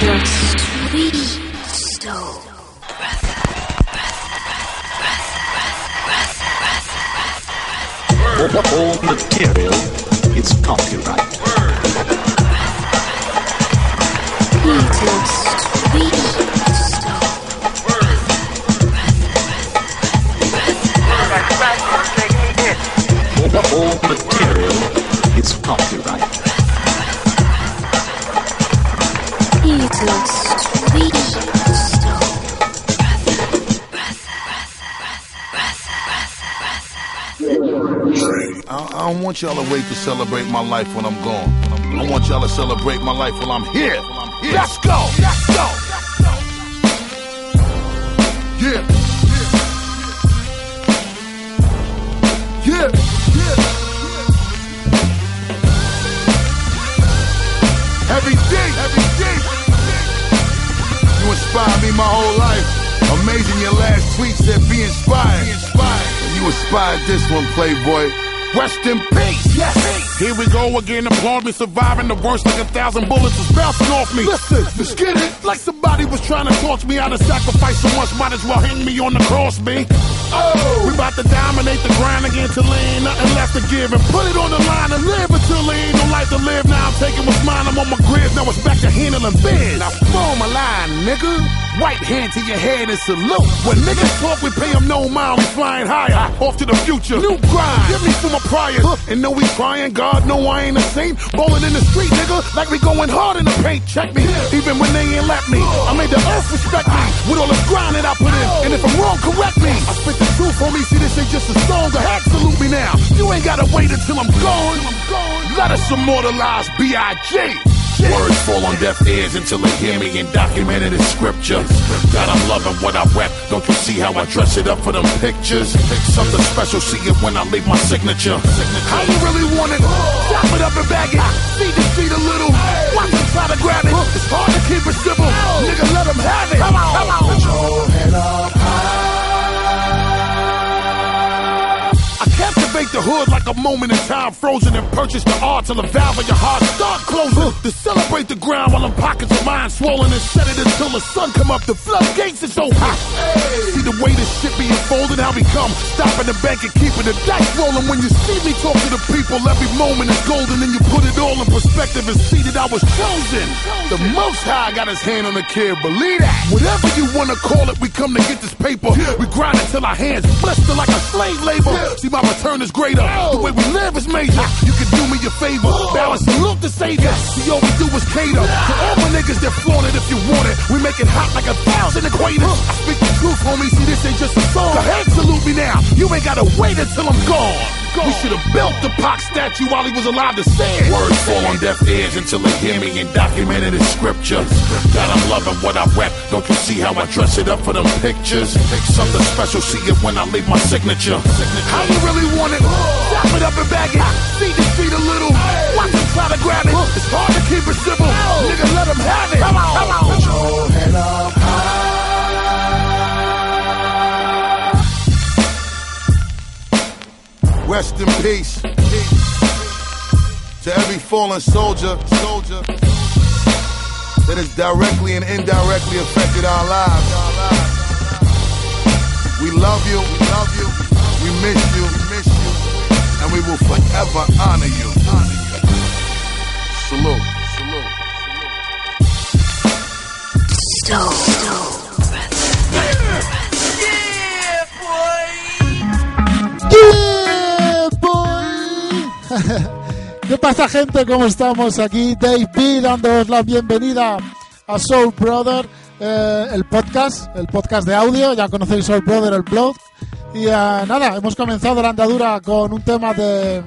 cbp.gov/careers. All material is copyright. All material is copyright. I, I don't want y'all to wait to celebrate my life when I'm gone. I want y'all to celebrate my life while I'm here. Let's go. Let's go. Yeah. Tweet said be inspired. Be inspired. You inspired this one, Playboy. Rest in peace. Yes. Here we go again, applaud me surviving the worst like a thousand bullets was bouncing off me. Listen, let's get it. Like somebody was trying to torch me out of sacrifice so much, might as well hang me on the cross, B. Oh, We about to dominate the grind again till there ain't nothing left to give and put it on the line and live until there ain't no life to live. Now I'm taking what's mine, I'm on my grid, now it's back to handling biz. Now form a line, nigga. Right hand to your head and salute. When niggas talk, we pay them no mind, we flying higher, off to the future. New grind, give me from a prior. And know we trying, God know I ain't a saint. Bowling in the street, nigga, like we going hard in the paint. Check me, even when they ain't let me. I made the earth respect me with all the grind that I put in. Oh. And if I'm wrong, correct me. I spit the truth, homie. See, this ain't just a song. The hack salute me now. You ain't gotta wait until I'm gone. Let us immortalize B.I.G. Words fall on deaf ears until they hear me and document it in scripture. God, I'm loving what I rap. Don't you see how I dress it up for them pictures? Something special, see it when I leave my signature. How you really want it? Chop it up and bag it. Feed the street a little. Watch them try to grab it. It's hard to keep it simple. Nigga, let them have it. Come on. Come on. I the hood like a moment in time frozen and purchase the art till the valve of your heart start closing. To celebrate the ground while them pockets of mine swollen and set it until the sun come up. The floodgates is open. See the way this shit be unfolding, how we come. Stopping the bank and keeping the dice rolling. When you see me talk to the people, every moment is golden and you put it all in perspective and see that I was chosen. The most high got his hand on the kid, believe that. Whatever you wanna call it, we come to get this paper. We grind it till our hands blister like a slave labor. See, my return is greater. The way we live is major. You can do me a favor. Balance and look the savior. See, all we do is cater to all my niggas that flaunt it if you want it. We make it hot like a thousand equators. I speak the truth, homie. See, this ain't just a song. The head salute me now. You ain't gotta wait until I'm gone. We should have built the Pac statue while he was alive to stand. Words fall on deaf ears until they hear me and document it in scripture. God, I'm loving what I rap. Don't you see how I dress it up for them pictures? Something special, see it when I leave my signature. How you really want it? Chop it up and bag it. Feed the street a little. Watch them try to grab it. It's hard to keep it simple. Nigga, let them have it. Come on. Come on. Rest in peace. To every fallen soldier, soldier that has directly and indirectly affected our lives. We love you, we love you, we miss you, we miss you, and we will forever honor you. Salute, salute. Yeah, pasa, gente? ¿Cómo estamos? Aquí Dave P dándoos la bienvenida a Soul Brother, eh, el podcast, el podcast de audio. Ya conocéis Soul Brother, el blog. Y eh, nada, hemos comenzado la andadura con un tema de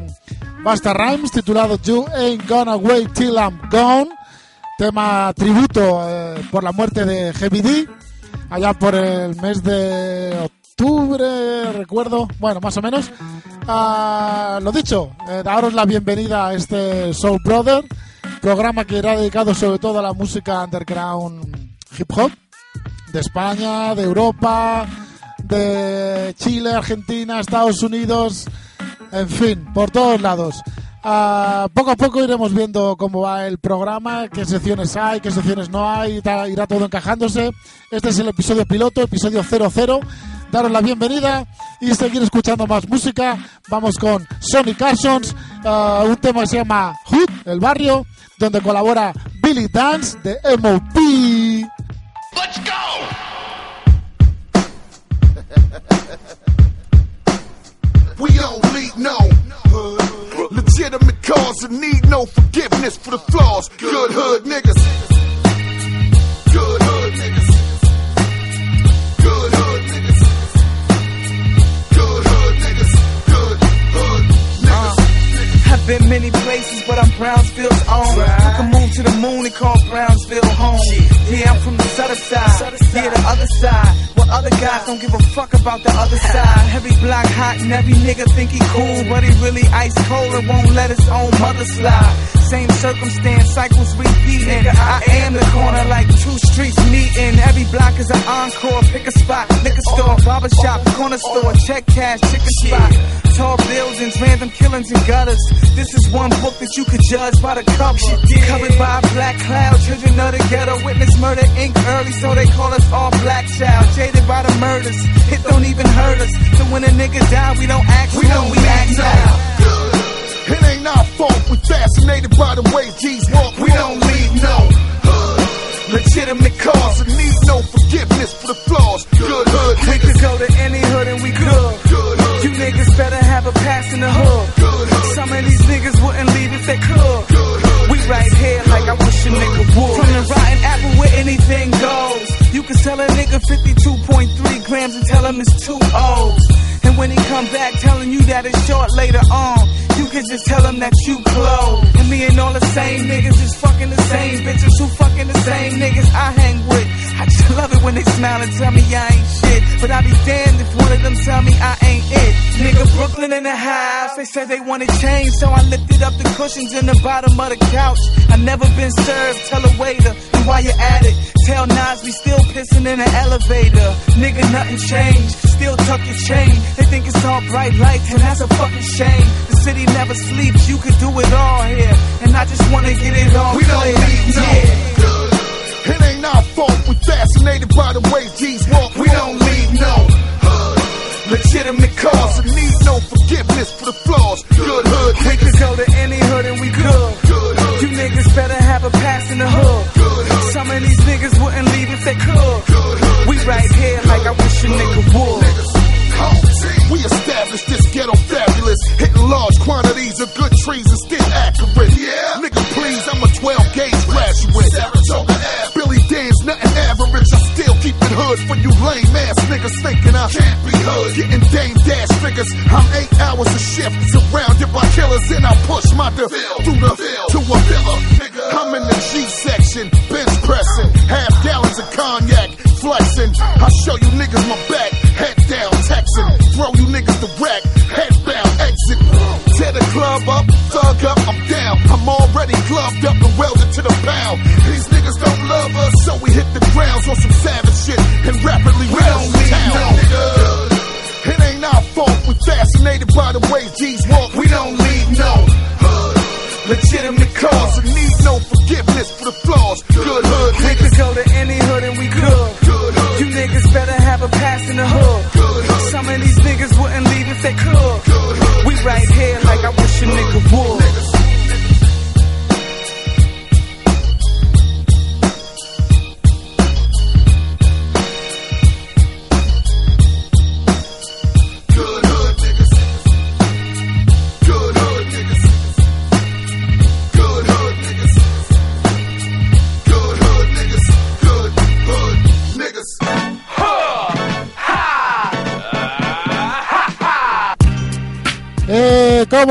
Basta Rhymes titulado You Ain't Gonna Wait Till I'm Gone. tema tributo eh, por la muerte de Heavy D, allá por el mes de octubre, recuerdo, bueno, más o menos. Ah, lo dicho, eh, daros la bienvenida a este Soul Brother, programa que irá dedicado sobre todo a la música underground hip hop de España, de Europa, de Chile, Argentina, Estados Unidos, en fin, por todos lados. Ah, poco a poco iremos viendo cómo va el programa, qué secciones hay, qué secciones no hay, irá todo encajándose. Este es el episodio piloto, episodio 00. Daros la bienvenida y seguir escuchando más música. Vamos con Sonic Carsons, ah, un tema que se llama Hood, el barrio, donde colabora Billy Dance de MOP. Let's go! We only know legitimate cause and need no forgiveness for the flaws. Good hood niggas. Been many places, but I'm Brownsville's own. Took a moon to the moon and called Brownsville home. Yeah, I'm from the southern side. southern Yeah, the other side. Well, other guys don't give a fuck about the other side. Every block hot and every nigga think he cool, but he really ice cold and won't let his own mother slide. Same circumstance, cycles repeating. I am the corner like two streets meeting. Every block is an encore. Pick a spot, liquor store, barber shop, corner store, check cash, chicken spot. Tall buildings, random killings and gutters. This is one book that you could judge by the cover. Covered by a black cloud, children of the ghetto. Witness murder ink early, so they call us all black child. Jaded by the murders, it don't even hurt us. So when a nigga die, we don't act We don't we act out. It ain't our fault. We fascinated by the way G's walk. We don't need no hood. Legitimate cause and need no forgiveness for the flaws. Good hood We could go to any hood and we could. Niggas better have a pass in the hood. Some of these niggas wouldn't leave if they could. We right here like I wish a nigga would. From the rotten apple where anything goes. You can tell a nigga 52.3 grams and tell him it's two O's. And when he come back telling you that it's short later on, can just tell him that you close. And me and all the same niggas is fucking the same bitches who fucking the same niggas I hang with. I just love it when they smile and tell me I ain't shit. But I be damned if one of them tell me I ain't it. Nigga, Brooklyn in the house. They said they wanted change, so I lifted up the cushions in the bottom of the couch. I never been served, tell a waiter. And while you're at it, tell Nas we still pissing in the elevator. Nigga, nothing changed. Still tuck your chain. They think it's all bright lights, and that's a fucking shame. The city never sleeps, you could do it all here. And I just wanna get it all We don't need no Yeah. It ain't our fault. We fascinated by the way G's walk. We don't need no hood. Legitimate cause and need no forgiveness for the flaws. Good hood We could go to any hood and we could. Good hood. You niggas better have a pass in the hood. Good hood. Some of these niggas Right here like I wish a nigga would. We established this ghetto fabulous, hitting large quantities of good trees and still accurate. Yeah, nigga, please, I'm a 12 gauge graduate. Saratoga Ave. Billy Danze nothing average. I still keep it hood for you lame ass niggas thinking I can't be hood. Getting Dame Dash figures. I'm eight hours a shift, surrounded by killers, and I push my bill through the to a villa. I'm in the G section, bench pressing, half gallons of cognac, flexing. I show you niggas my back, head down, texting. Throw you niggas the rack, head bound, exit. Tear the club up, thug up, I'm down. I'm already gloved up and welded to the pound. These niggas don't love us, so we hit the grounds on some savage shit and rapidly we don't town. No. It ain't our fault, we fascinated by the way G's walk. We don't need no hood. Legitimate cause and need no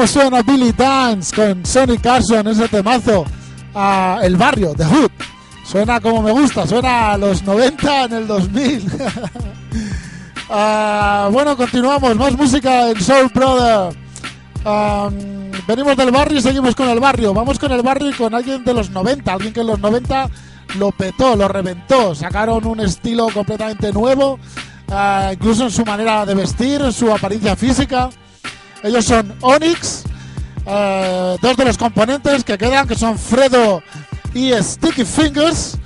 ¿Cómo suena Billy Dance con Sonic Carson ese temazo? a El Barrio, The Hood. Suena como me gusta, suena a los 90 en el 2000. Ah, bueno, continuamos, más música en Soul Brother. Venimos del barrio y seguimos con el barrio. Vamos con el barrio con alguien de los 90, alguien que en los 90 lo petó, lo reventó. Sacaron un estilo completamente nuevo, ah, incluso en su manera de vestir, en su apariencia física. Ellos son Onyx, eh, dos de los componentes que quedan, que son Fredo y Sticky Fingers.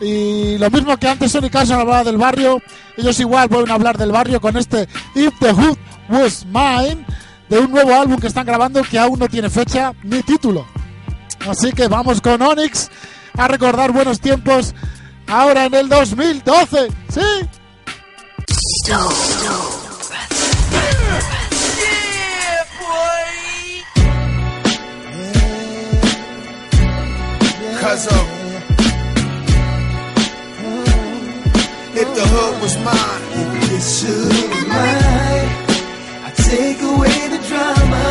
Y lo mismo que antes Sonic Carson hablaba del barrio, ellos igual vuelven a hablar del barrio con este If the Hood Was Mine, de un nuevo álbum que están grabando que aún no tiene fecha ni título. Así que vamos con Onyx a recordar buenos tiempos ahora en el 2012. ¿Sí? Cause of if the hood was mine, if this hood was mine, I'd take away the drama,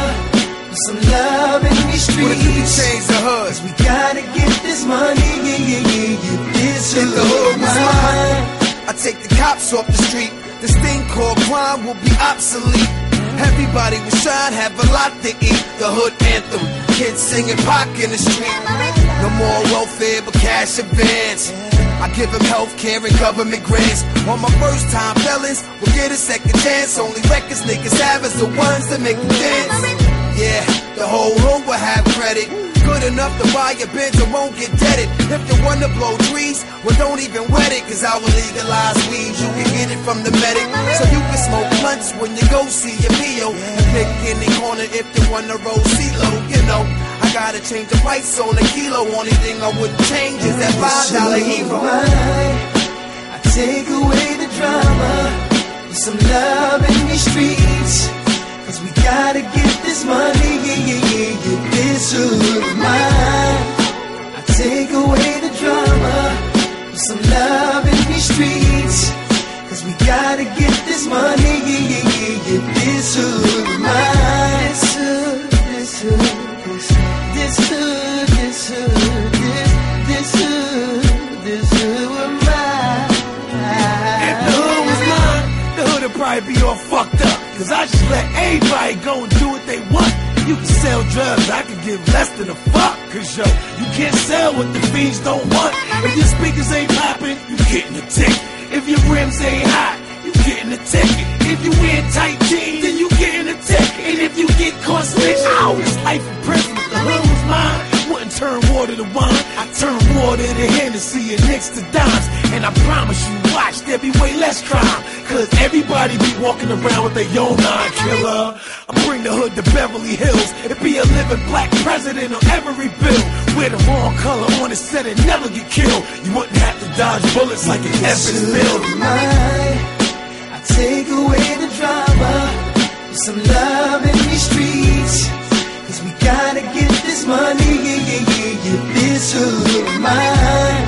put some love in these streets. What if you could change the hood? 'Cause we gotta get this money, yeah, yeah, yeah, yeah. This If the hood was mine. I'd take the cops off the street. This thing called crime will be obsolete. Everybody will shine, have a lot to eat. The hood anthem, kids singing Pac in the street. No more welfare, but cash advance. I give them health care and government grants. On my first time felons will get a second chance. Only records niggas have is the ones that make them dance. Yeah, the whole hood will have credit. Good enough to buy a Benz and won't get deaded. If you wanna blow trees, well don't even wet it. Cause I will legalize weed, you can get it from the medic. So you can smoke blunts when you go see your PO. And pick any corner if you wanna roll CeeLo, you know. Gotta change the price on a kilo. Only thing I wouldn't change is that five dollar hero. I take away the drama, put some love in these streets. Cause we gotta get this money, yeah, yeah, yeah, yeah. This hood of mine. I take away the drama, put some love in these streets. Cause we gotta get this money, yeah, yeah, yeah, yeah. This hood of mine. This hood, this hood, probably be all fucked up. Cause I just let anybody go and do what they want. You can sell drugs, I can give less than a fuck. Cause yo, you can't sell what the fiends don't want. If your speakers ain't popping, you getting a ticket. If your rims ain't hot, you getting a ticket. If you wear tight jeans, then you getting a ticket. And if you get caught snitching, oh, it's life in prison. Turn water to wine. I turn water to Hennessy and next to dimes. And I promise you, watch, there be way less crime. Cause everybody be walking around with their own nine killer. I bring the hood to Beverly Hills. It be a living black president on every bill. Wear the wrong color on it, said it never get killed. You wouldn't have to dodge bullets like an build. mine. I take away the drama, put some love in these streets. Cause we gotta get this money, yeah. This hood mine.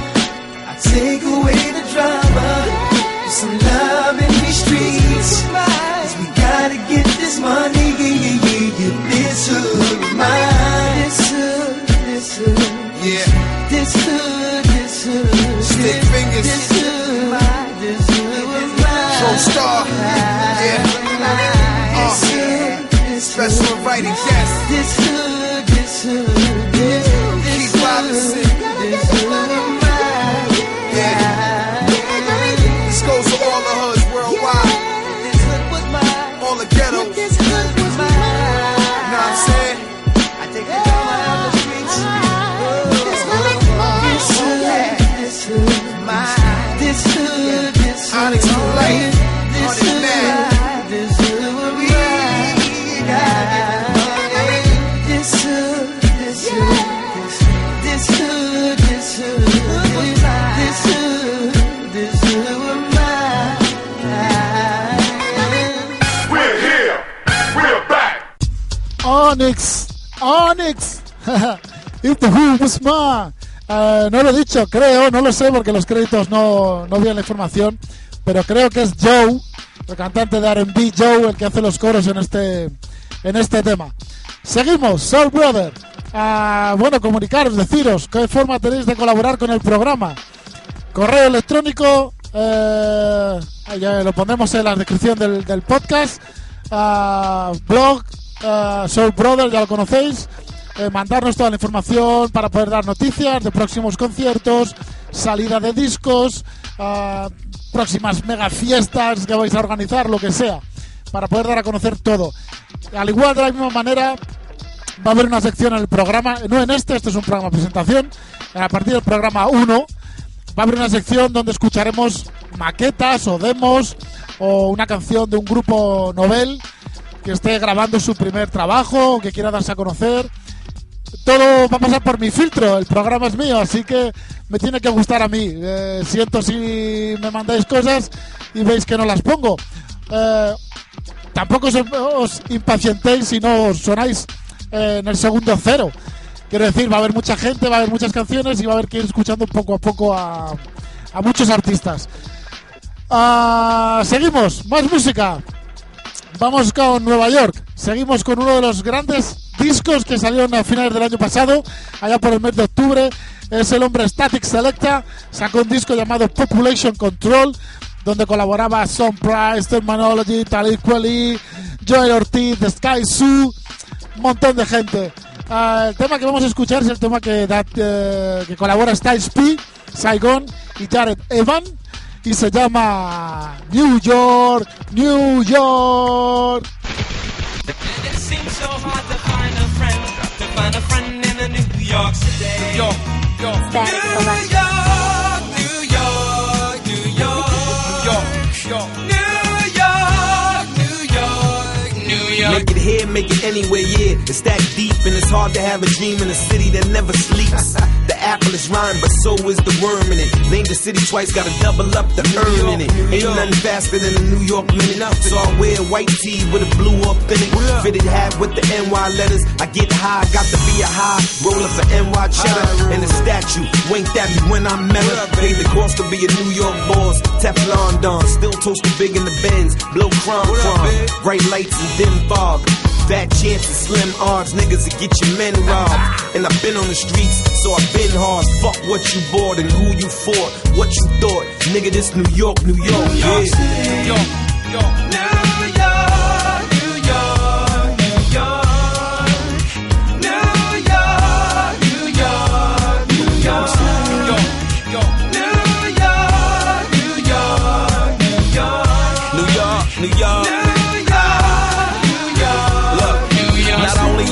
I take away the drama, put some love in these streets. Cause we gotta get this money, yeah. This hood mine. This hood, this hood. Yeah. This hood, this hood. Stick fingers. This hood, this hood. Pro star. Yeah. Uh, special Onyx, Onyx. If the Who no lo he dicho, creo, no lo sé porque los créditos no, no vienen la información, pero creo que es Joe, el cantante de R&B, Joe, el que hace los coros en este, en este tema. Seguimos, Soul Brother. a, bueno, comunicaros, deciros qué forma tenéis de colaborar con el programa. Correo electrónico, eh, ya lo pondremos en la descripción del, del podcast. Ah, blog, ah, Soul Brother, ya lo conocéis. Eh, mandarnos toda la información para poder dar noticias de próximos conciertos, salida de discos, ah, próximas mega fiestas que vais a organizar, lo que sea, para poder dar a conocer todo. Al igual de la misma manera, va a haber una sección en el programa, no en este, este es un programa de presentación, a partir del programa 1 va a haber una sección donde escucharemos maquetas o demos o una canción de un grupo novel que esté grabando su primer trabajo que quiera darse a conocer. Todo va a pasar por mi filtro, el programa es mío, así que me tiene que gustar a mí. Eh, siento si me mandáis cosas y veis que no las pongo. Eh, tampoco os, impacientéis si no sonáis eh, en el segundo cero. Quiero decir, va a haber mucha gente, va a haber muchas canciones y va a haber que ir escuchando poco a poco a, a muchos artistas. Ah, seguimos, más música. Vamos con Nueva York. Seguimos con uno de los grandes discos que salieron a finales del año pasado, allá por el mes de octubre. Es el hombre Static Selecta. Sacó un disco llamado Population Control, donde colaboraba Son Price, Terminology, Talib Kweli, Joel Ortiz, The Sky Zoo, un montón de gente. Ah, el tema que vamos a escuchar es el tema que, eh, que colabora Styles P, Saigon y Jared Evan y se llama New York, New York. Make it here, make it anywhere, yeah. It's that deep, and it's hard to have a dream in a city that never sleeps. Apple is rhyme, but so is the worm in it. Name the city twice, gotta double up the earn in it. Ain't nothing faster than a New York minute. So I wear white tee with a blue up authentic. Fitted hat with the NY letters. I get high, got to be a high. Roll up the NY cheddar and a statue. Winked at me when I met her. Paid the cost to be a New York boss. Teflon Don, still toasted big in the Benz. Blow crumb crumb. Bright lights and dim fog. Fat chances, slim odds, niggas to get your men robbed. And I've been on the streets, so I've been hard. Fuck what you bought and who you fought, what you thought. Nigga, this New York, New York, yeah. Yo, yo, New York, New York, New York, New York, New York, New York, yo, yo, New York, New York,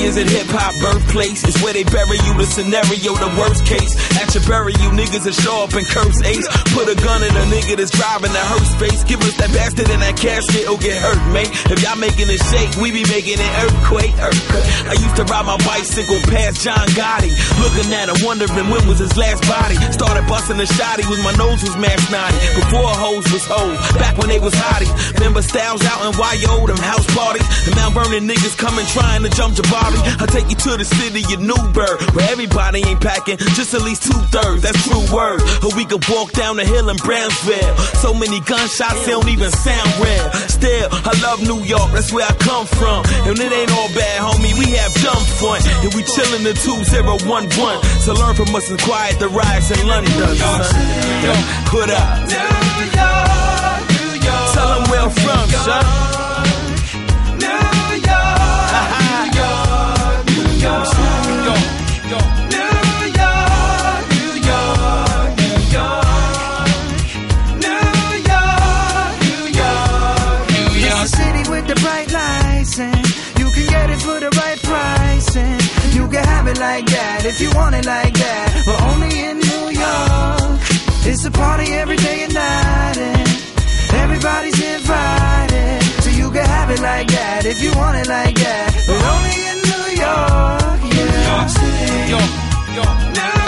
is it hip hop birthplace, it's where they bury you. The scenario, the worst case. At your bury you, niggas that show up and curse ace. Put a gun in a nigga that's driving the hearse space. Give us that bastard in that casket, or get hurt, mate. If y'all making it shake, we be making it earthquake, earthquake. I used to ride my bicycle past John Gotti, looking at him, wondering when was his last body. Started busting the shotty, was my nose was mass naughty. Before hoes was hoes, back when they was hottie. Remember Styles out in YO, them house parties. The Mount Vernon niggas coming trying to jump Jabari. I take you to the city of Newburgh, where everybody ain't packing, just at least two thirds. That's true word. Or we could walk down the hill in Brownsville. So many gunshots, they don't even sound real. Still, I love New York, that's where I come from. And it ain't all bad, homie. We have dumb fun. And we chillin' the 2011. So learn from us and quiet the riots in London, son. Yo, put up. Tell them where I'm from, son. That if you want it like that. But only in New York. It's a party every day and night and everybody's invited. So you can have it like that if you want it like that. But only in New York, yeah. New York City. Yo, yo. New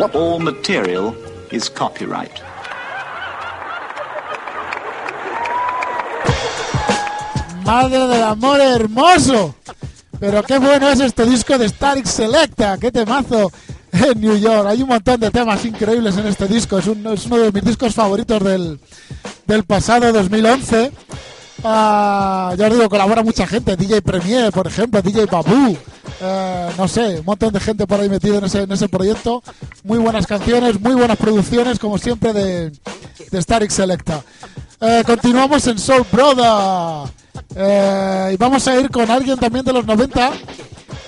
All, material is copyright. Madre del amor hermoso. Pero qué bueno es este disco de Static Selecta, qué temazo en New York. Hay un montón de temas increíbles en este disco, es, un- es uno de mis discos favoritos del, del pasado 2011. Ah, ya os digo, colabora mucha gente, DJ Premier, por ejemplo, DJ Babu, eh, no sé, un montón de gente por ahí metido en ese, en ese proyecto. Muy buenas canciones, muy buenas producciones, como siempre, de, de Static Selecta. Eh, continuamos en Soul Brother. Eh, y vamos a ir con alguien también de los 90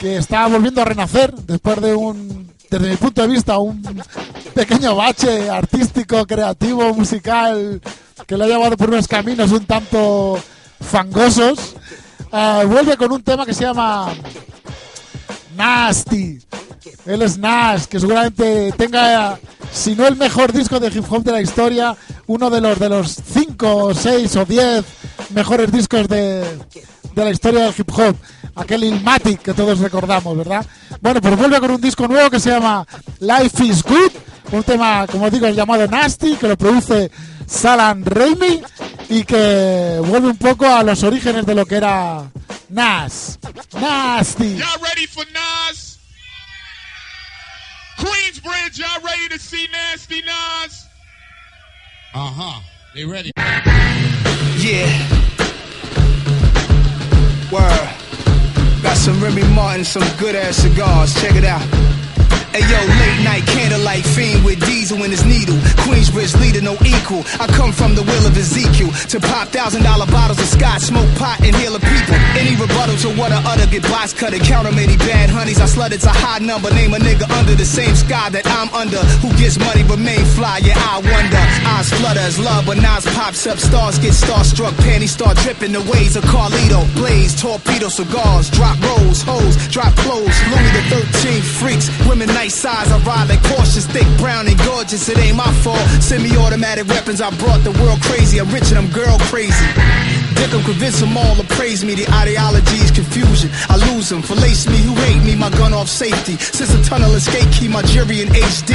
que está volviendo a renacer después de un, desde mi punto de vista, un pequeño bache artístico, creativo, musical, que lo ha llevado por unos caminos un tanto fangosos. Eh, vuelve con un tema que se llama Nasty. Él es Nash, que seguramente tenga, si no el mejor disco de hip hop de la historia, uno de los de los 5, 6 o 10 mejores discos de, de la historia del hip hop. Aquel Ilmatic que todos recordamos, ¿verdad? Bueno, pues vuelve con un disco nuevo que se llama Life is Good. Un tema, como digo, llamado Nasty, que lo produce Salan Raimi y que vuelve un poco a los orígenes de lo que era Nas. Nasty. Y'all ready for Nas? Queensbridge, y'all ready to see Nasty Nas? Uh huh. They ready. Yeah. Word. Got some Remy Martin, some good ass cigars. Check it out. Hey yo, late night candlelight fiend with diesel in his needle. Queensbridge leader, no equal. I come from the will of Ezekiel to pop thousand dollar bottles of scotch, smoke pot, and heal the people. Any rebuttal to what I utter, get box cut count 'em many bad honeys. I slut it's a high number. Name a nigga under the same sky that I'm under. Who gets money remain fly? Yeah, I wonder. Eyes flutter as love, but Nas pops up. Stars get starstruck. Panties start dripping the ways of Carlito. Blaze, torpedo, cigars, drop rolls, hoes, drop clothes. Louis the 13th freaks. Women nice size. I ride like Porsches, thick, brown, and gorgeous. It ain't my fault. Semi-automatic weapons. I brought the world crazy. I'm rich and I'm girl crazy. Dick 'em, convince 'em all to praise me. The ideology's confusion. I lose them. Falace me who hate me. My gun off safety. Since the tunnel escape, key, my jury in HD.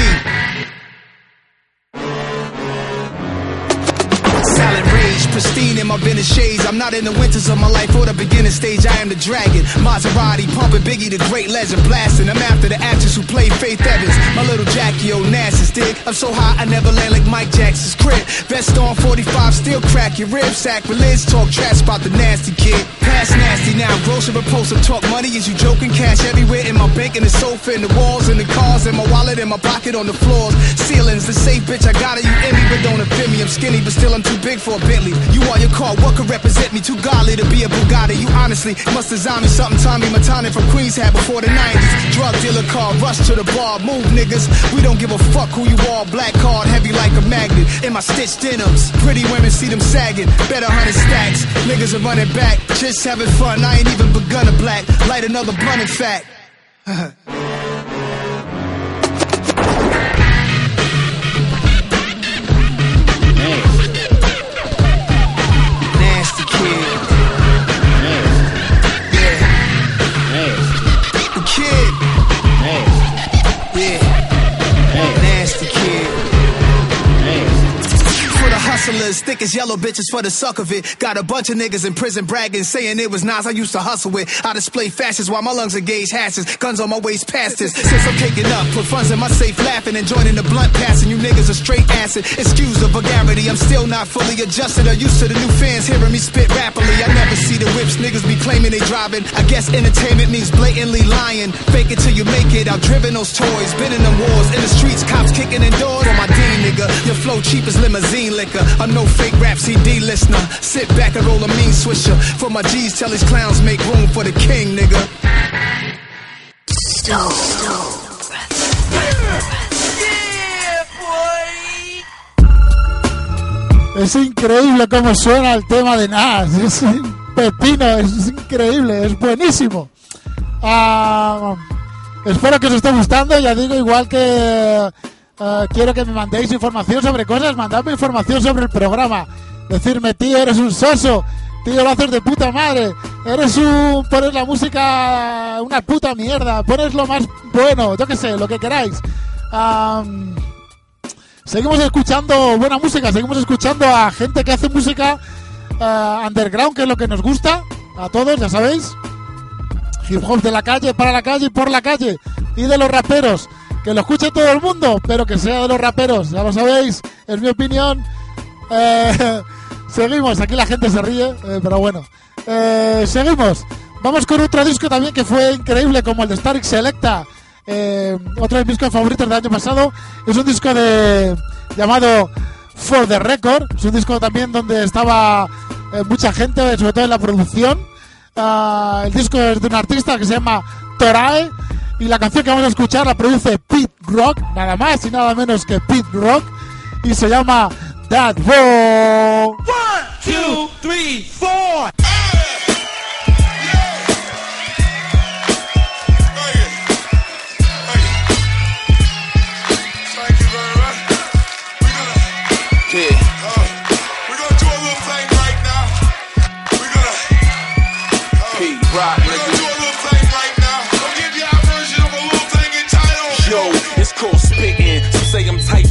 Silent rage, pristine in my Venice shades. I'm not in the winters of my life or the beginning stage. I am the dragon. Maserati pumping Biggie, the great legend blasting. I'm after the actress who played Faith Evans. My little Jackie Onassis dig. I'm so high I never land like Mike Jackson's crib. Vest on 45, still crack your ribs. Sacrilege, talk trash about the nasty kid. Past nasty now, gross and repulsive. Talk money, is you joking? Cash everywhere in my bank, in the sofa, in the walls, in the cars, in my wallet, in my pocket, on the floors. Ceilings, the safe bitch, I got it. You envy, but don't offend me. I'm skinny, but still I'm too big for a Bentley. You are your car, what could represent me? Too godly to be a Bugatti. You honestly must design me something Tommy Matani from Queens had before the 90s. Drug dealer car, rush to the bar, move niggas. We don't give a fuck who you are. Black card, heavy like a magnet. In my stitched denims, pretty women see them sagging. Better hundred stacks, niggas are running back. Just having fun, I ain't even begun to black. Light another blunt in fact. Nasty hustlers, thick as yellow bitches for the suck of it. Got a bunch of niggas in prison bragging, saying it was Nas I used to hustle with. I display fashions while my lungs engage hashes. Guns on my waist past this. Since I'm caking up, put funds in my safe laughing and joining the blunt passing. You niggas are straight acid. Excuse the vulgarity, I'm still not fully adjusted or used to the new fans hearing me spit rapidly. I never see the whips niggas be claiming they driving. I guess entertainment means blatantly lying. Fake it till you make it. I've driven those toys, been in them wars. In the streets, cops kicking in doors. For my D, nigga, your flow cheap as limousine liquor. I'm no fake rap CD listener. Sit back and roll a mean swisher. For my G's, tell these clowns make room for the king, nigga. Es increíble cómo suena el tema de Nas. Es un pepino, es increíble, es buenísimo. Ah, espero que os esté gustando. Ya digo, igual que eh, quiero que me mandéis información sobre cosas, mandadme información sobre el programa. Decirme, tío, eres un soso. Tío, lo haces de puta madre. Eres un. Pones la música una puta mierda. Pones lo más bueno, yo qué sé, lo que queráis. Am, seguimos escuchando buena música, seguimos escuchando a gente que hace música eh, underground, que es lo que nos gusta. a todos, ya sabéis. Hip hop de la calle, para la calle y por la calle. Y de los raperos. Que lo escuche todo el mundo, pero que sea de los raperos. Ya lo sabéis, es mi opinión. Eh, seguimos, aquí la gente se ríe, eh, pero bueno. Eh, seguimos. Vamos con otro disco también que fue increíble, como el de Static Selecta. Otro de mis discos favoritos del año pasado. Es un disco de llamado For the Record. Es un disco también donde estaba mucha gente, sobre todo en la producción. Ah, el disco es de un artista que se llama Torae. Y la canción que vamos a escuchar la produce Pete Rock, nada más y nada menos que Pete Rock. Y se llama That War. One, two, three, four. Yeah.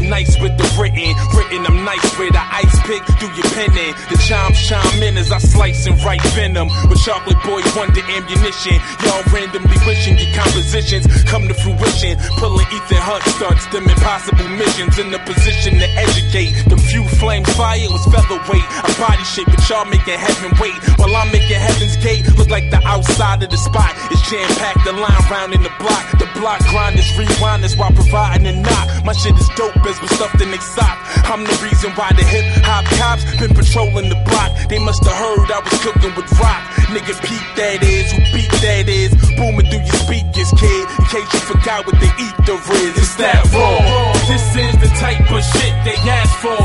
Nice with the written. Written, I'm nice with a ice pick through your penning. The chimes chime in as I slice and write venom. With chocolate boy wonder ammunition. Y'all randomly wishing your compositions come to fruition. Pulling Ethan Hunt starts them impossible missions in the position to educate. The few flames fire was featherweight. I body shape, but y'all making heaven wait. While I'm making heaven's gate look like the outside of the spot. It's jam packed, the line round in the block. The block grind grinders, rewinders while providing a knock. My shit is dope as was stuffed in they. I'm the reason why the hip hop cops been patrolling the block. They must have heard I was cooking with rock. Nigga, peep that is, who beat that is. Booming through your speakers, kid. In case you forgot what the ether is, it's that raw. This is the type of shit they ask for.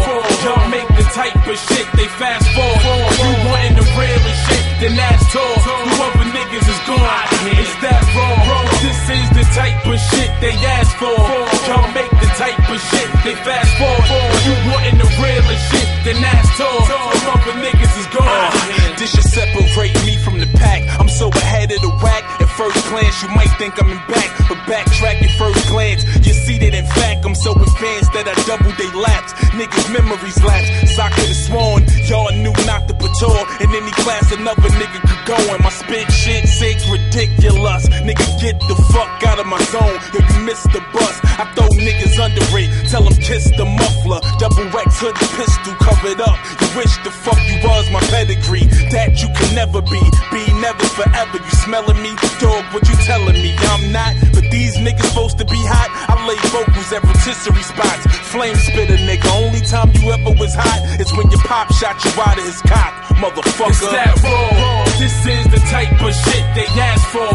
Y'all make the type of shit they fast forward. You wantin' the realest shit, then that's tall. You other niggas is gone. It's that raw. This is the type of shit they ask for. Y'all make type of shit they fast forward. You wantin' the realest shit, then that's tall. You other niggas is gone. Ah, this should separate me from the pack. I'm so ahead of the whack. At first glance, you might think I'm in back, but backtrack your first glance. You see that in fact, I'm so advanced that I double they laps. Niggas' memories lapse. So I could've sworn y'all knew not to patrol. In any class, another nigga could go. And my spit shit six ridiculous. Nigga, get the fuck out of my zone. If you miss the bus, I throw niggas under it. Tell them kiss the muffler. Double X hoodie pistol covered up. You wish the fuck you was my pedigree. That you can never be. Forever. You smelling me? Dog, what you telling me? I'm not. But these niggas supposed to be hot. I lay vocals at rotisserie spots. Flame spitter, nigga. Only time you ever was hot is when your pop shot you out of his cock. Motherfucker. It's that raw. This is the type of shit they ask for.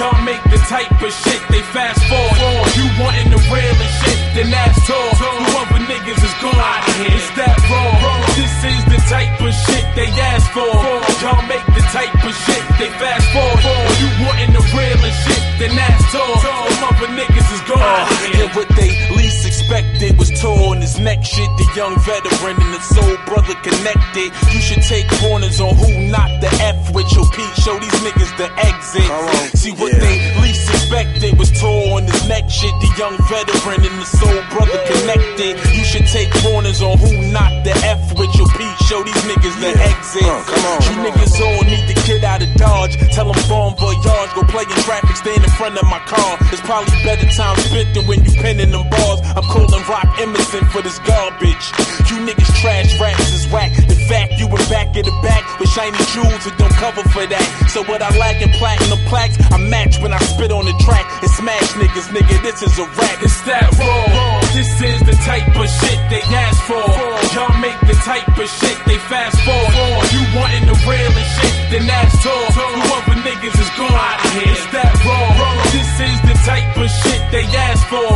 Y'all make the type of shit they fast forward. You wantin' the realest shit, then that's tall. You other niggas is gone. It's that raw. This is the type of shit they ask for. Y'all make type of shit they fast forward. You wantin' the real and shit, then that's tall. You other niggas is gone. Uh, and what they least expected was torn his neck shit. The young veteran and the soul brother connected. You should take corners on who not the F with your P. Show these niggas the exit. See what they least expected was torn his neck shit. The young veteran and the soul brother connected. You should take corners on who not the F with your P. Show these niggas the exit. Uh, come on You niggas all need to get out of Dodge. Tell them bomb voyage. Go play in traffic, stand in front of my car. It's probably better time spent than when you penning them bars. I'm calling Rock Emerson for this garbage. You niggas trash raps is whack. The fact you were back in the back with shiny jewels, it don't cover for that. So what I lack in platinum plaques, I match when I spit on the track and smash niggas, nigga. This is a rap. It's that raw. This is the type of shit they ask for. Y'all make the type of shit they fast forward. You wantin' the realest shit, then that's tall. You other niggas is gone. It's that raw. This is the type of shit they ask for.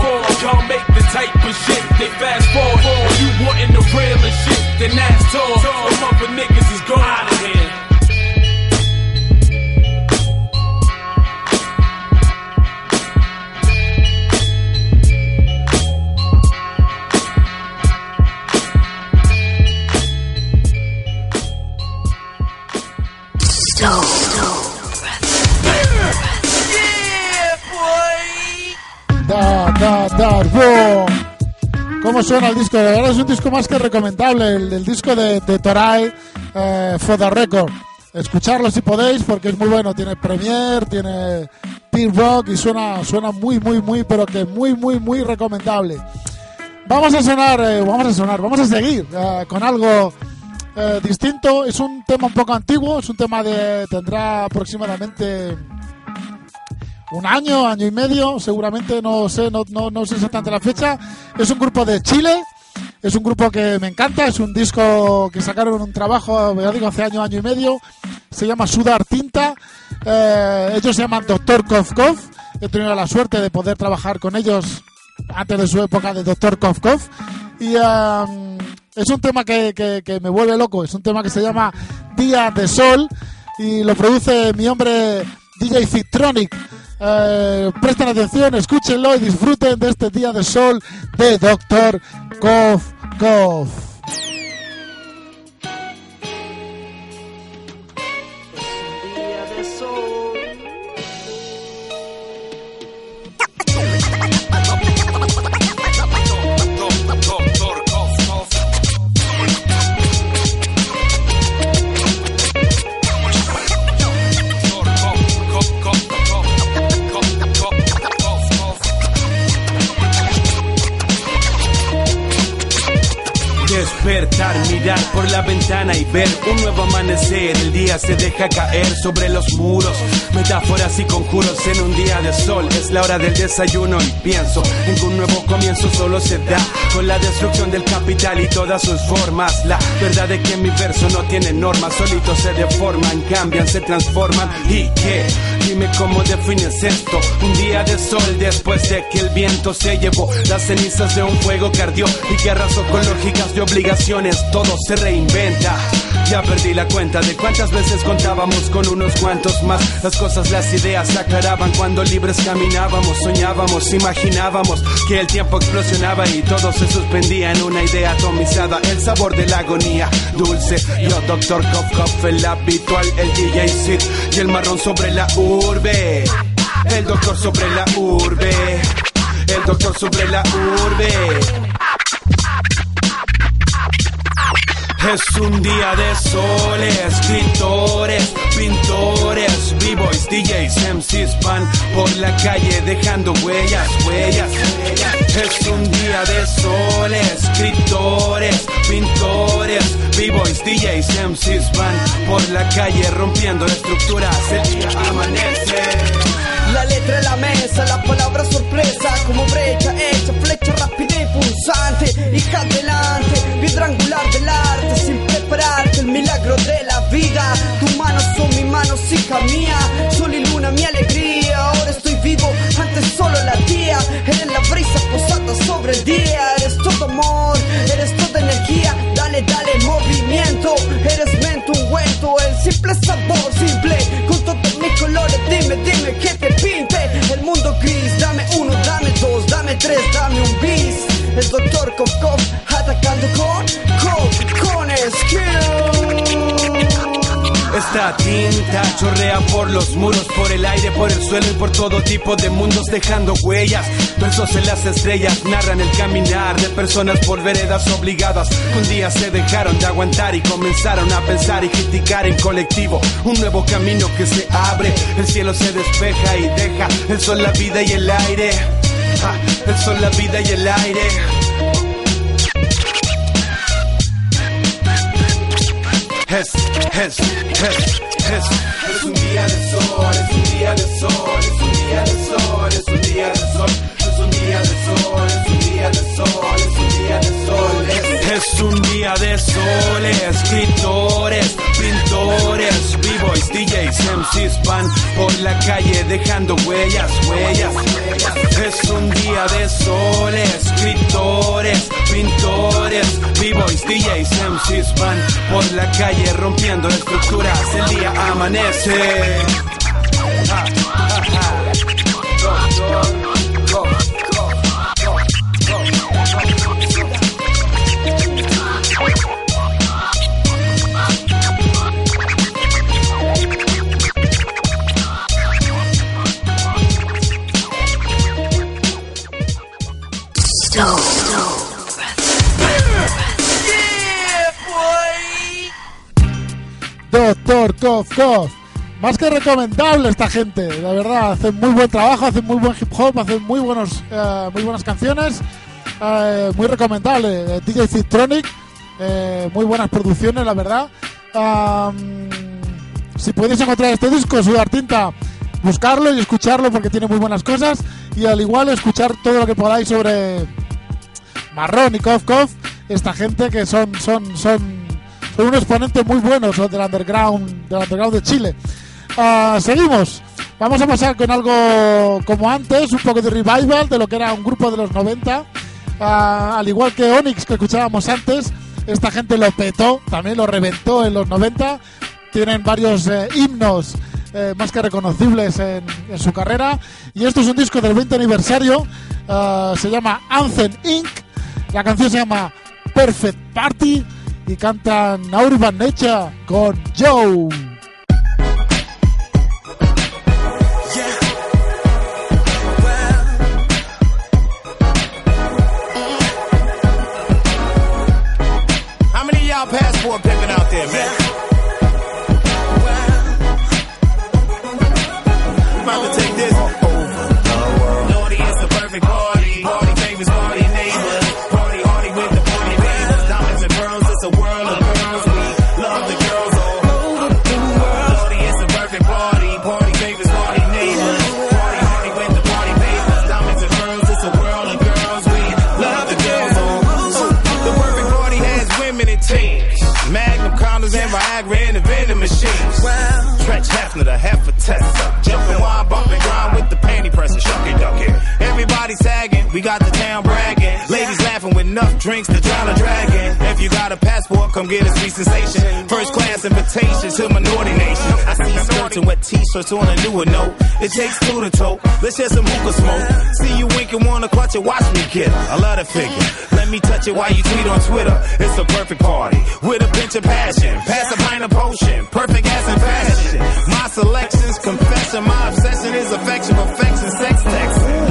Y'all make the type of shit they fast forward. You wantin' the realest shit, then that's tall. You other niggas is gone. Da, ¿Cómo suena el disco? De verdad es un disco más que recomendable. El, el disco de, de Torai, eh, Record. escucharlo si podéis porque es muy bueno. Tiene Premiere, tiene Pink Rock y suena, suena muy, muy, muy, pero que muy, muy, muy recomendable. Vamos a sonar, eh, vamos a sonar, vamos a seguir eh, con algo eh, distinto. Es un tema un poco antiguo, es un tema de tendrá aproximadamente un año, año y medio, seguramente, no sé, no, no, no sé exactamente la fecha. Es un grupo de Chile, es un grupo que me encanta, es un disco que sacaron un trabajo, ya digo, hace año, año y medio, se llama Sudar Tinta, eh, ellos se llaman Doctor Kof, he tenido la suerte de poder trabajar con ellos antes de su época de Doctor Kof, y um, es un tema que, que, me vuelve loco, es un tema que se llama Día de Sol, y lo produce mi hombre DJ Fictronic. Eh, presten atención, escúchenlo y disfruten de este día de sol de Doctor Kof Kof. Despertar, mirar por la ventana y ver un nuevo amanecer. El día se deja caer sobre los muros. Metáforas y conjuros en un día de sol. Es la hora del desayuno y pienso en que un nuevo comienzo solo se da con la destrucción del capital y todas sus formas. La verdad es que mi verso no tiene normas, solitos se deforman, cambian, se transforman. ¿Y qué? Dime cómo defines esto. Un día de sol después de que el viento se llevó las cenizas de un fuego que ardió y que arrasó con lógicas de obligaciones. Todo se reinventa. Ya perdí la cuenta de cuántas veces contábamos con unos cuantos más. Las cosas, las ideas se aclaraban cuando libres caminábamos, soñábamos, imaginábamos que el tiempo explosionaba y todo se suspendía en una idea atomizada. El sabor de la agonía, dulce. Yo, Doctor Kof Kof, el habitual, el DJ Sid y el marrón sobre la El doctor sobre la urbe. El doctor sobre la urbe. Es un día de sol, escritores, pintores, b-boys, DJs, MCs van por la calle dejando huellas, huellas. Es un día de sol, escritores, pintores, b-boys, DJs, MCs van por la calle rompiendo estructuras, el día amanece. La letra en la mesa, la palabra sorpresa, como brecha hecha, flecha rápida y pulsante, hija adelante, piedra angular del milagro de la vida. Tus manos son mis manos, hija mía, sol y luna, mi alegría. Ahora estoy vivo, antes solo la tía. Eres la brisa posada sobre el día, eres todo amor, eres toda energía. Dale, dale movimiento, eres mente ungüento, el simple sabor simple, con todos mis colores. Dime, dime que te pinte el mundo gris. Dame uno, dame dos, dame tres, dame un bis. El doctor Kof atacando con Kof, con skill. Esta tinta chorrea por los muros, por el aire, por el suelo y por todo tipo de mundos dejando huellas. Versos en las estrellas narran el caminar de personas por veredas obligadas. Un día se dejaron de aguantar y comenzaron a pensar y criticar en colectivo. Un nuevo camino que se abre, el cielo se despeja y deja el sol, la vida y el aire. Ah, el sol, la vida y el aire. häst, häst, häst, häst. Det fungerade så, det fungerade så, det fungerade så, det fungerade så, det fungerade så, det fungerade så, det fungerade så. Es un día de sol, es un día de sol, es, es un día de sol, escritores, pintores, b-boys, DJs, MCs van por la calle dejando huellas, huellas, es un día de sol, escritores, pintores, b-boys, DJs, MCs van por la calle rompiendo estructuras, el día amanece. Ah. Cof Cof. Más que recomendable esta gente, la verdad, hacen muy buen trabajo, hacen muy buen hip hop, hacen muy buenos, eh, muy buenas canciones, eh, muy recomendable. Eh, DJ Citronic, muy buenas producciones, la verdad. Am, si podéis encontrar este disco, Sudar Tinta, buscarlo y escucharlo porque tiene muy buenas cosas. Y al igual escuchar todo lo que podáis sobre Marrón y Kof Kof, esta gente que son, son, son, son un exponente muy buenos del underground, del underground de Chile. Ah, seguimos. Vamos a pasar con algo como antes, un poco de revival de lo que era un grupo de los 90. Ah, al igual que Onyx que escuchábamos antes, esta gente lo petó, también lo reventó en los 90. Tienen varios eh, himnos eh, más que reconocibles en, en su carrera. Y esto es un disco del 20 aniversario. ah, se llama Anthem Inc. La canción se llama Perfect Party. Y cantan Urban Nature con Joe. How many y'all passport pimping out there, man? Hefner, the heifer tester. Jumping wine, bumping grind with the panty presser. Shucky enough drinks to drown a dragon. If you got a passport, come get a sweet sensation. First class invitation to minority nation. I see skirts and wet t-shirts on a newer note. It takes two to tote. Let's share some hookah smoke. See you winking, wanna clutch it, watch me get it. I love the figure. Let me touch it while you tweet on Twitter. It's a perfect party with a pinch of passion. Pass a pint of potion, perfect ass and fashion. My selections, confession, my obsession is affection, perfection, sex text.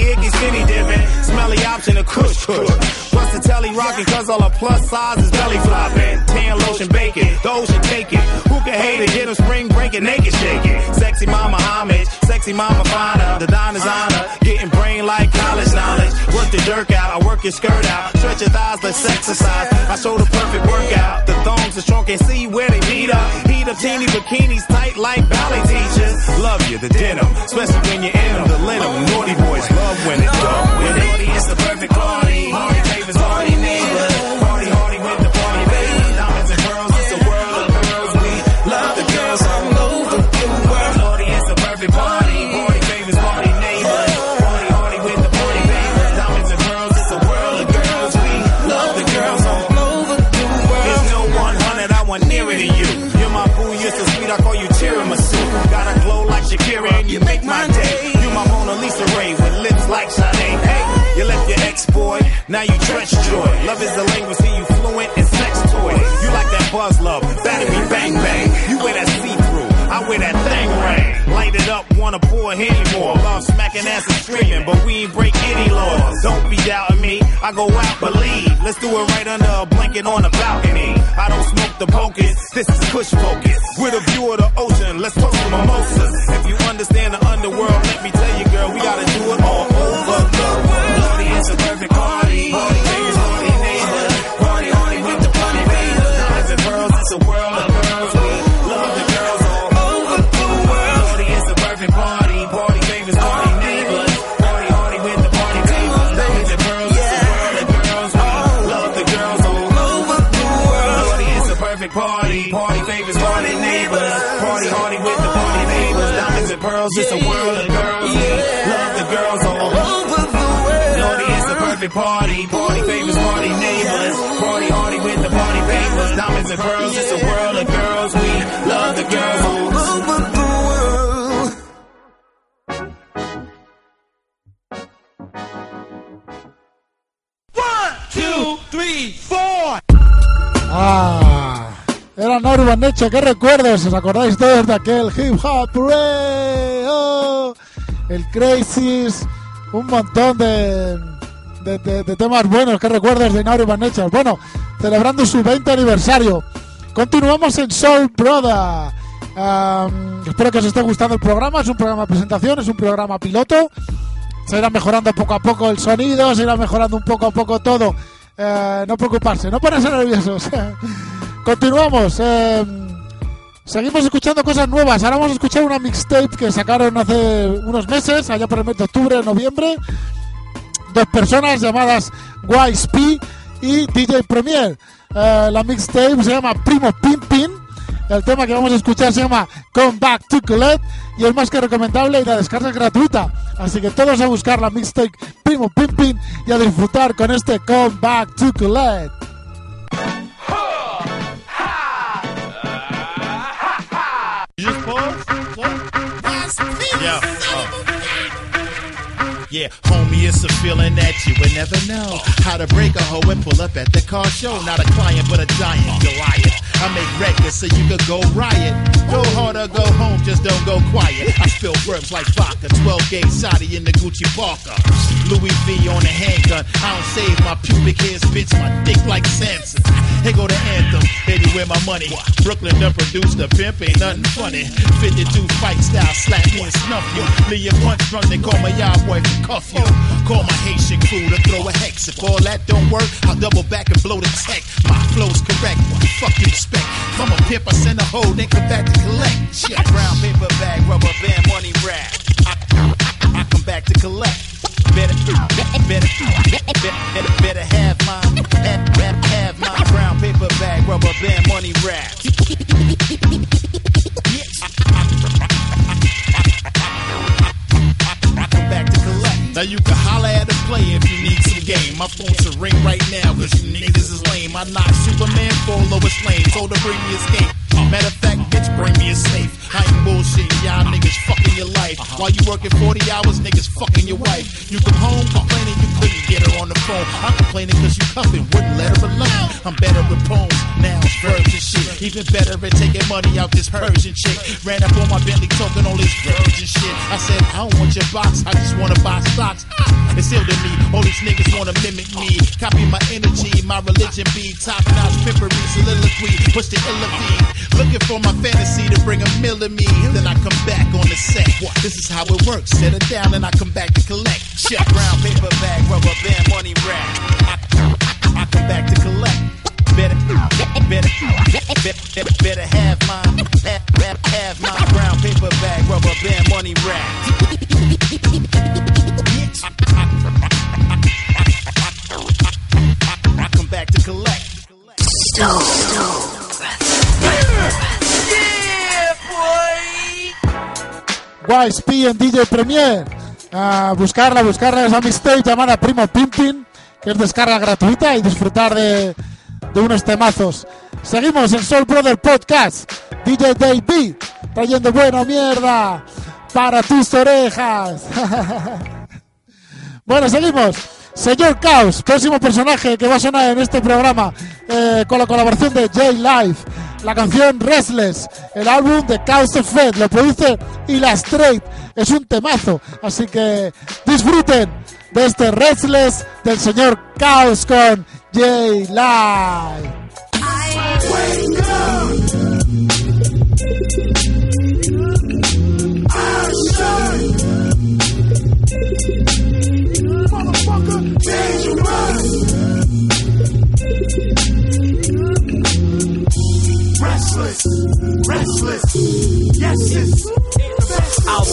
Thicky, skinny dipping. Smelly option, a kush kush. Plus the telly rocking, cause all the plus size is belly flopping. Tan lotion bacon, the ocean take it. Who can hate it? Get Get 'em spring breaking, naked shaking. Sexy mama homage, sexy mama finer. The diner's honor, getting brain like college knowledge. Work the jerk out, I work your skirt out. Stretch your thighs, let's exercise. I show the perfect workout. The thongs are strong, can't see where they meet up. Heat up teeny bikinis tight like ballet teachers. Love you, the denim, especially when you're now you trench joy. Love is the language, see you fluent in sex toy. You like that buzz love, be bang bang. You wear that see-through, I wear that thing ring. Light it up, wanna pour anymore. Love smacking ass and screaming, but we ain't break any laws. Don't be doubting me, I go out, believe. Let's do it right under a blanket on a balcony. I don't smoke the pocus, this is push focus. With a view of the Necho, qué recuerdos, ¿os acordáis todos de aquel hip hop? El Crazies, un montón de, temas buenos, qué recuerdos de Norman Necho. Bueno, celebrando su 20 aniversario. Continuamos en Soul. Am, espero que os esté gustando el programa, es un programa de presentación, es un programa piloto. Se irá mejorando poco a poco el sonido, se irá mejorando un poco a poco todo. Eh, no preocuparse, no ponerse nerviosos. Continuamos. eh, seguimos escuchando cosas nuevas. Ahora vamos a escuchar una mixtape que sacaron hace unos meses, allá por el mes de octubre, noviembre. Dos personas llamadas Wise P y DJ Premier. Eh, la mixtape se llama Primo Pin Pin. El tema que vamos a escuchar se llama Come Back to Colette y es más que recomendable y la descarga es gratuita. Así que todos a buscar la mixtape Primo Pin Pin y a disfrutar con este Come Back to Colette. You just pause? Yeah. oh. Yeah, homie, it's a feeling that you would never know how to break a hoe and pull up at the car show. Not a client, but a giant Goliath. I make records so you could go riot. Go hard or go home, just don't go quiet. I spill verbs like vodka, 12 gauge shotty in the Gucci Parker. Louis V on a handgun. I don't save my pubic hairs, bitch, my dick like Samson. Here go the anthem, baby, where my money? Brooklyn done produced a pimp, ain't nothing funny. 52 fight style, slap me and snuff you. Leave your punch drunk, they call my yard boy cuff you. Call my Haitian crew to throw a hex. If all that don't work, I'll double back and blow the tech. My flow's correct, what the fuck you expect? I'm a pimp, I send a hoe, then come back to collect. Shit. Brown paper bag, rubber band, money wrap. I, I come back to collect. Better, better, better, better, better have mine. Have, have, have my brown paper bag, rubber band, money wrap. Now you can holler at a player if you need some game. My phone's a ring right now, cause you niggas is lame. I knock Superman full Lois Lane, told her bring me a skate. Matter of fact, bitch, bring me a safe. I ain't bullshitting, y'all niggas fucking life. While you working 40 hours, niggas fucking your wife. You come home complaining you couldn't get her on the phone. I'm complaining cause you cuffing, wouldn't let her alone. I'm better with poems, nouns, verbs and shit. Even better at taking money out this Persian chick. Ran up on my Bentley talking all this virgin shit. I said, I don't want your box, I just wanna buy stocks. It's ill to me, all these niggas wanna mimic me. Copy my energy, my religion be top notch pimpery, soliloquy, push the illa. Looking for my fantasy to bring a mill to me. Then I come back on the set. This is how it works. Set it down and I come back to collect. Check. Brown paper bag, rubber band, money rack. I, I come back to collect. Better, better, better, better have mine. Have, my brown paper bag, rubber band, money rack. I come back to collect. Wise P en DJ Premier. A buscarla, buscarla esa mixtape llamada Primo Pimpin, que es descarga gratuita y disfrutar de, de unos temazos. Seguimos en Soul Brother Podcast. DJ Dave trayendo buena mierda para tus orejas. bueno, seguimos. Señor Caos, próximo personaje que va a sonar en este programa eh, con la colaboración de J Life. La canción Restless, el álbum de Chaos Fed, lo produce Illustrate, es un temazo, así que disfruten de este Restless del señor Chaos con J. Restless, I'll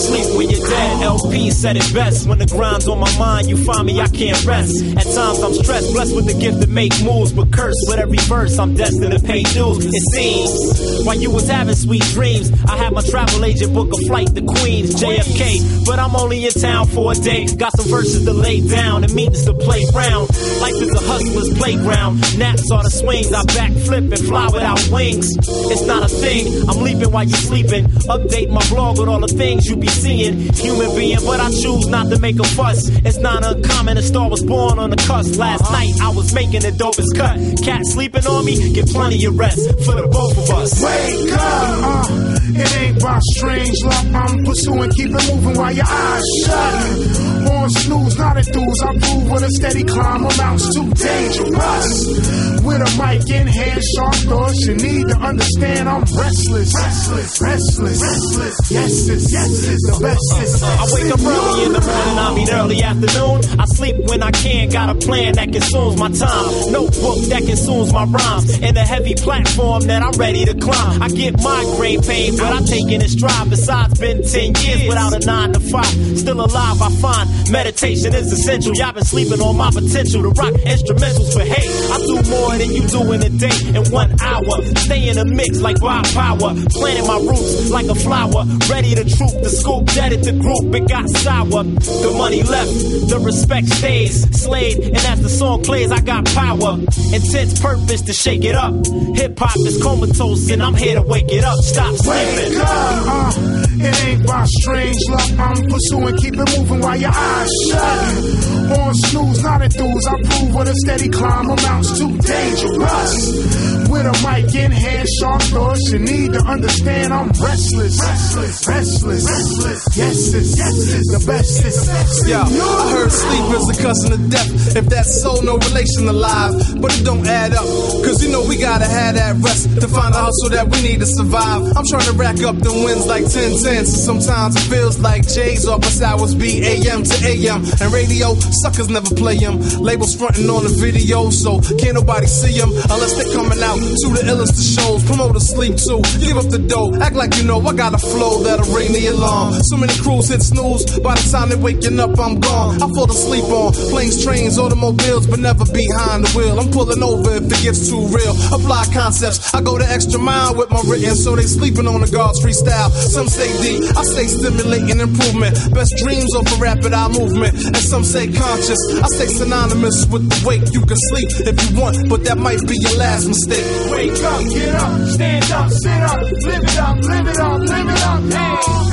sleep when you're dead. LP said it best. When the grind's on my mind, you find me, I can't rest. At times I'm stressed, blessed with the gift to make moves, but cursed with every verse. I'm destined to pay dues. It seems. While you was having sweet dreams, I had my travel agent book a flight to Queens, JFK. But I'm only in town for a day. Got some verses to lay down and meetings to play round. Life is a hustler's playground. Naps are the swings. I backflip and fly without wings. It's not a thing. I'm leaping while you're sleeping. Update my blog with all the things you be seeing. Human being but I choose not to make a fuss. It's not uncommon, a star was born on the cusp. Last night I was making the dopest cut. Cat sleeping on me, get plenty of rest for the both of us. Wake up! Uh, it ain't by strange luck. I'm pursuing, keep it moving while your eyes shut. On snooze, not enthused. I prove with a steady climb amounts to dangerous. With a mic in hand, sharp thoughts. You need to understand I'm restless. Restless, restless, restless. Yes, it's, yes, it's the best. It's, I wake up early in the morning, I mean early afternoon. I sleep when I can, got a plan that consumes my time. Notebook that consumes my rhymes. And a heavy platform that I'm ready to climb. I get migraine pain, but I take it in stride. Besides, been 10 years without a 9 to 5. Still alive, I find meditation is essential. Y'all been sleeping on my potential to rock instrumentals for hate. I do more than you do in a day in one hour. Stay in the mix like wild power. Planting my roots like a flower. Ready to troop the scoop, deaded the group. It got sour. The money left, the respect stays. Slayed, and as the song plays, I got power. Intense purpose to shake it up. Hip hop is comatose, and I'm here to wake it up. Stop sleeping. Wake up! Uh, it ain't by strange luck. I'm pursuing, keep it moving while your eyes shut. On snooze, not enthused. I prove with a steady climb amounts to dangerous. With a mic in hand, sharp thoughts. You need to understand I'm restless. Restless, restless, restless. Yes, it's, yes, it's the best. It's, Yo, I heard sleep is a cousin of death. If that's so, no relation alive. But it don't add up. Cause you know we gotta have that rest to find a hustle that we need to survive. I'm trying to rack up the wins like 10 cents. Sometimes it feels like J's office hours be AM to AM. And radio, suckers never play them. Labels fronting on the video, so can't nobody see them unless they coming out to the illest of shows. Promoters sleep too. Give up the dough. Act like you know I got a flow that'll ring the alarm. So many crews hit snooze. By the time they waking up, I'm gone. I fall asleep on planes, trains, automobiles, but never behind the wheel. I'm pulling over if it gets too real. Apply concepts. I go the extra mile with my written, so they sleeping on the guards freestyle. Some say I say stimulating improvement. Best dreams of a rapid eye movement. And some say conscious. I say synonymous with the wake. You can sleep if you want, but that might be your last mistake. Wake up, get up, stand up, sit up, live it up, live it up, live it up.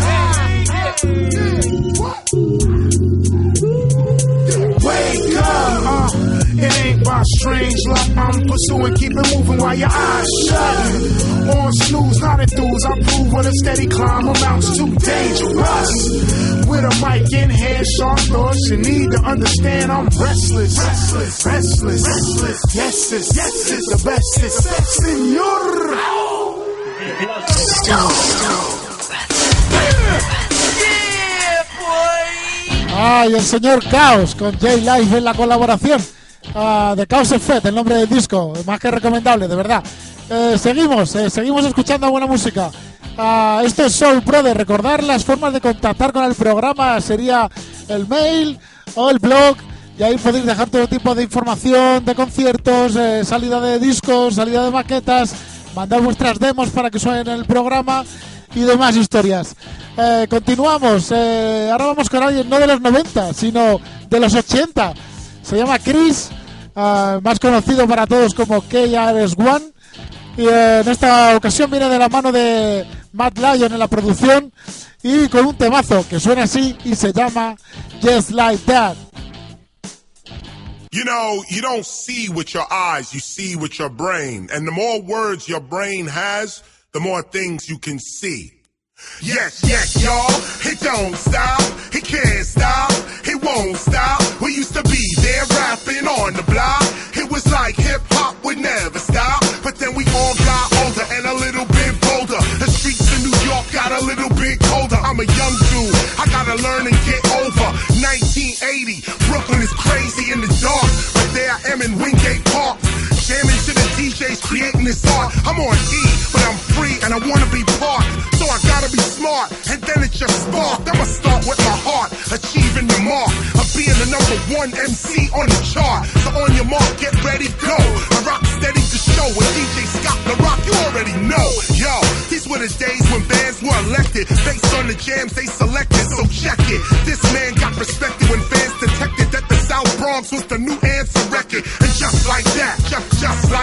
Hey, hey, yeah, what? It ain't by strange luck. I'm pursuing, keep it moving while your eyes shut. On snooze, not enthused. I prove with a steady climb amounts to dangerous. With a mic in hand, sharp thoughts. You need to understand I'm restless, restless, restless, restless. Yes, it's, yes, it's the best. It's senor. Ah, y el señor Caos con J-Live en la colaboración ah, de Chaos Effect, el nombre del disco, más que recomendable, de verdad. Eh, seguimos, eh, seguimos escuchando buena música. Ah, esto es Soul Brother. Recordar las formas de contactar con el programa sería el mail o el blog. Y ahí podéis dejar todo tipo de información de conciertos, eh, salida de discos, salida de maquetas, mandar vuestras demos para que suenen en el programa y demás historias. Eh, continuamos. eh, ahora vamos con alguien no de los 90, sino de los 80. Se llama Chris, ah, más conocido para todos como KRS-One. Y eh, en esta ocasión viene de la mano de Matt Lyon en la producción y con un temazo que suena así y se llama Just Like That. You know, you don't see with your eyes, you see with your brain. And the more words your brain has, the more things you can see. Yes, yes, y'all. It don't stop. It can't stop. It won't stop. We used to be there rapping on the block. It was like hip hop would never stop. But then we all got older and a little bit bolder. The streets of New York got a little bit colder. I'm a young dude. I gotta learn and get over. 1980. Brooklyn is crazy in the dark. But there I am in Wingate Park. Jamming DJs creating this art. I'm on E, but I'm free and I wanna be part. So I gotta be smart, and then it just sparked. I'ma start with my heart, achieving the mark of being the number one MC on the chart. So on your mark, get ready, go. I rock steady to show with DJ Scott La Rock. You already know, yo. These were the days when bands were elected based on the jams they selected. So check it. This man got respected when fans detected that the South Bronx was the new answer record. And just like that, just just like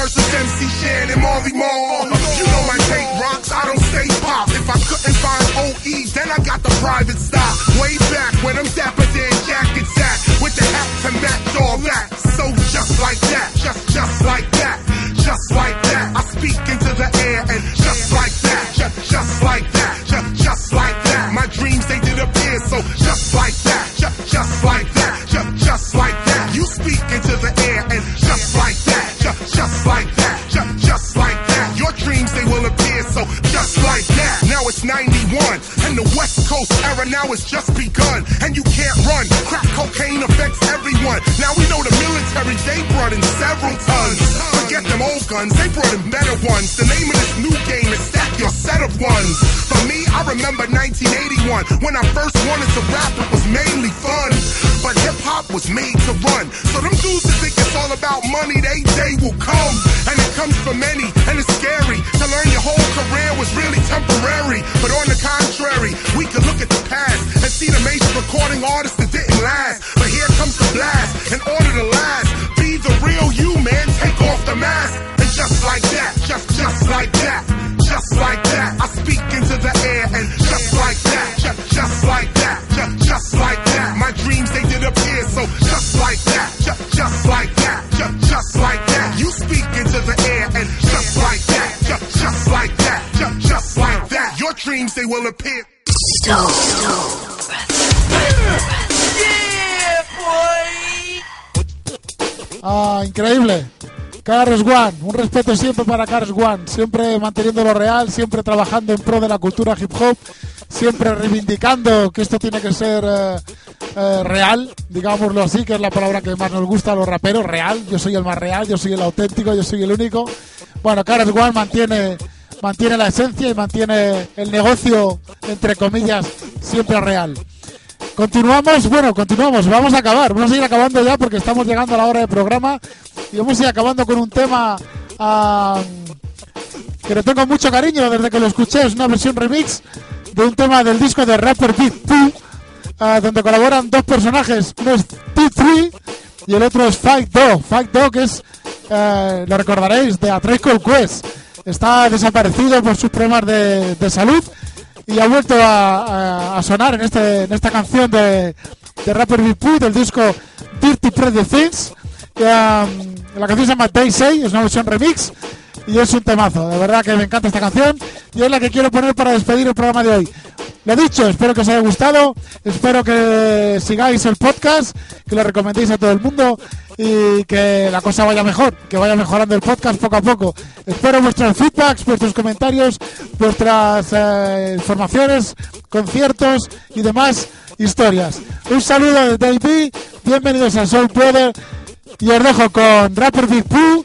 versus MC Shan and Marley Marl. You know my take rocks, I don't stay pop. If I couldn't find OE, then I got the private stock. Way back when I'm dapper than jackets at, with the hat to match all that. So just like that, just just like that, just like that. Now it's just begun, and you can't run. Crack cocaine affects everyone. Now we know the military they brought in several tons. Forget them old guns, they brought in better ones. The name of this new game is stack your set of ones. For me, I remember 1981 when I first wanted to rap. It was mainly fun, but hip hop was made to run. So them dudes that think it's all about money, they day will come, and it comes for many, and it's scary to learn your whole career was really temporary. But on the contrary, we can look at recording artists that didn't last. But here comes the blast, in order to last, be the real you, man. Take off the mask, and just like that, just just like that, just like that, I speak into the air, and just like that, just just like that, just just like that. My dreams they did appear, so just like that, just just like that, just just like that. You speak into the air, and just like that, just just like that, just just like that. Your dreams they will appear. Ah, increíble. Cars One, un respeto siempre para Cars One, siempre manteniendo lo real, siempre trabajando en pro de la cultura hip hop, siempre reivindicando que esto tiene que ser eh, eh, real, digámoslo así, que es la palabra que más nos gusta a los raperos, real. Yo soy el más real, yo soy el auténtico, yo soy el único. Bueno, Cars One mantiene, mantiene la esencia y mantiene el negocio, entre comillas, siempre real. Continuamos, bueno, continuamos, vamos a acabar, vamos a ir acabando ya porque estamos llegando a la hora del programa. Y vamos a ir acabando con un tema ah, que le tengo mucho cariño desde que lo escuché, es una versión remix de un tema del disco de Rapper Big Pooh, ah, donde colaboran dos personajes, uno es T3 y el otro es Fight Dog, Fight Dog es, eh, lo recordaréis, de A Tribe Called Quest, está desaparecido por sus problemas de, de salud y ha vuelto a, sonar en, este, en esta canción de, de Rapper Pooh del disco Dirty Pretty Things. um, la canción se llama Day 6, es una versión remix y es un temazo. De verdad que me encanta esta canción y es la que quiero poner para despedir el programa de hoy. Lo dicho, espero que os haya gustado, espero que sigáis el podcast, que lo recomendéis a todo el mundo y que la cosa vaya mejor, que vaya mejorando el podcast poco a poco. Espero vuestros feedbacks, vuestros comentarios, vuestras eh, informaciones, conciertos y demás historias. Un saludo de Dave bienvenidos a Soul Brother y os dejo con Rapper Big Pooh,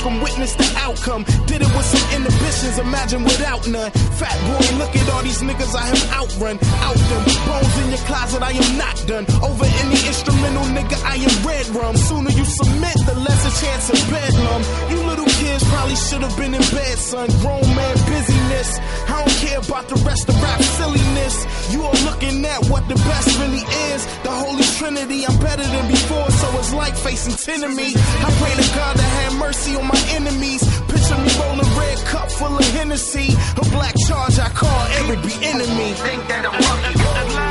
from witness to outcome. Did it with some inhibitions, imagine without none. Fat boy, look at all these niggas I have outrun. Out them. Bones in your closet, I am not done. Over any instrumental, nigga, I am red rum. Sooner you submit, the less a chance of bedlam. You little kids probably should have been in bed, son. Grown man busyness. I don't care about the rest of rap silliness. You are looking at what the best really is. The Holy Trinity, I'm better than before, so it's like facing ten of me. I pray to God to have mercy on my enemies. Picture me rolling red cup full of Hennessy. A black charge I call every be enemy. Think that I'm lucky.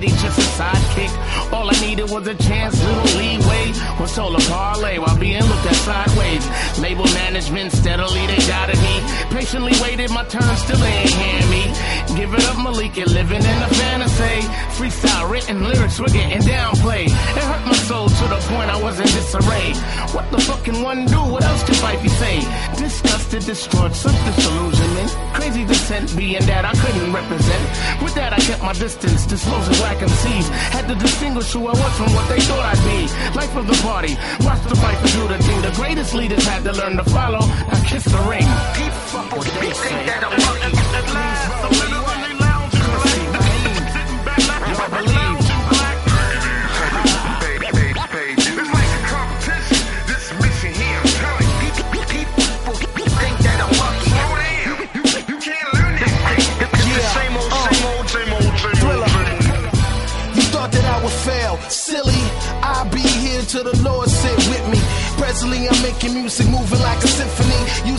Would give a shit, he just a sidekick. All I needed was a chance, little leeway. Was told a parlay while being looked at sideways. Label management steadily they doubted me. Patiently waited my turn, still they ain't hand me. Give it up, Malika, living in a fantasy. Freestyle written lyrics were getting downplayed. It hurt my soul to the point I was in disarray. What the fuck can one do? What else can Fifey say? Disgusted, destroyed, some disillusionment. Crazy descent being that I couldn't represent. With that, I kept my distance, disclosing whack MCs. Had to distinguish who I was from what they thought I'd be. Life of the party, watch the fight do the thing. The greatest leaders had to learn to follow. Now kiss the ring. Fuck what they say. You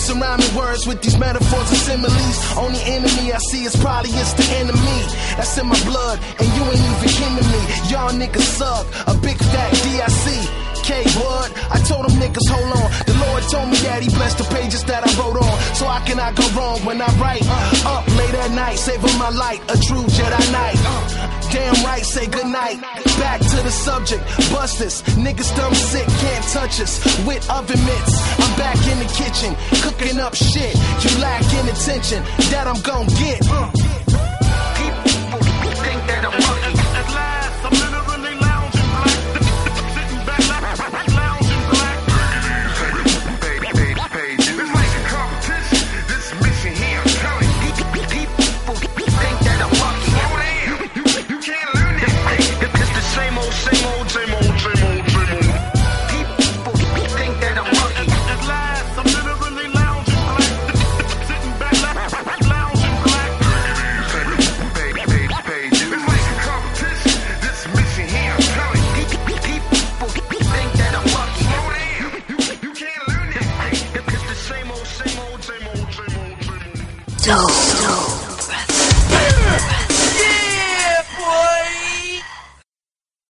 Using rhyming words with these metaphors and similes. Only enemy I see is probably it's the enemy. That's in my blood, and you ain't even kin to me. Y'all niggas suck. A big fat DIC. K Wood, I told them niggas hold on. The Lord told me that He blessed the pages that I wrote on. So I cannot go wrong when I write. Uh, up late at night, saving my light, a true Jedi Knight. Uh, damn right, say goodnight. Back to the subject, bust this. Niggas dumb sick, can't touch us. With oven mitts, back in the kitchen, cooking up shit. You lack attention that I'm gon' get. Uh.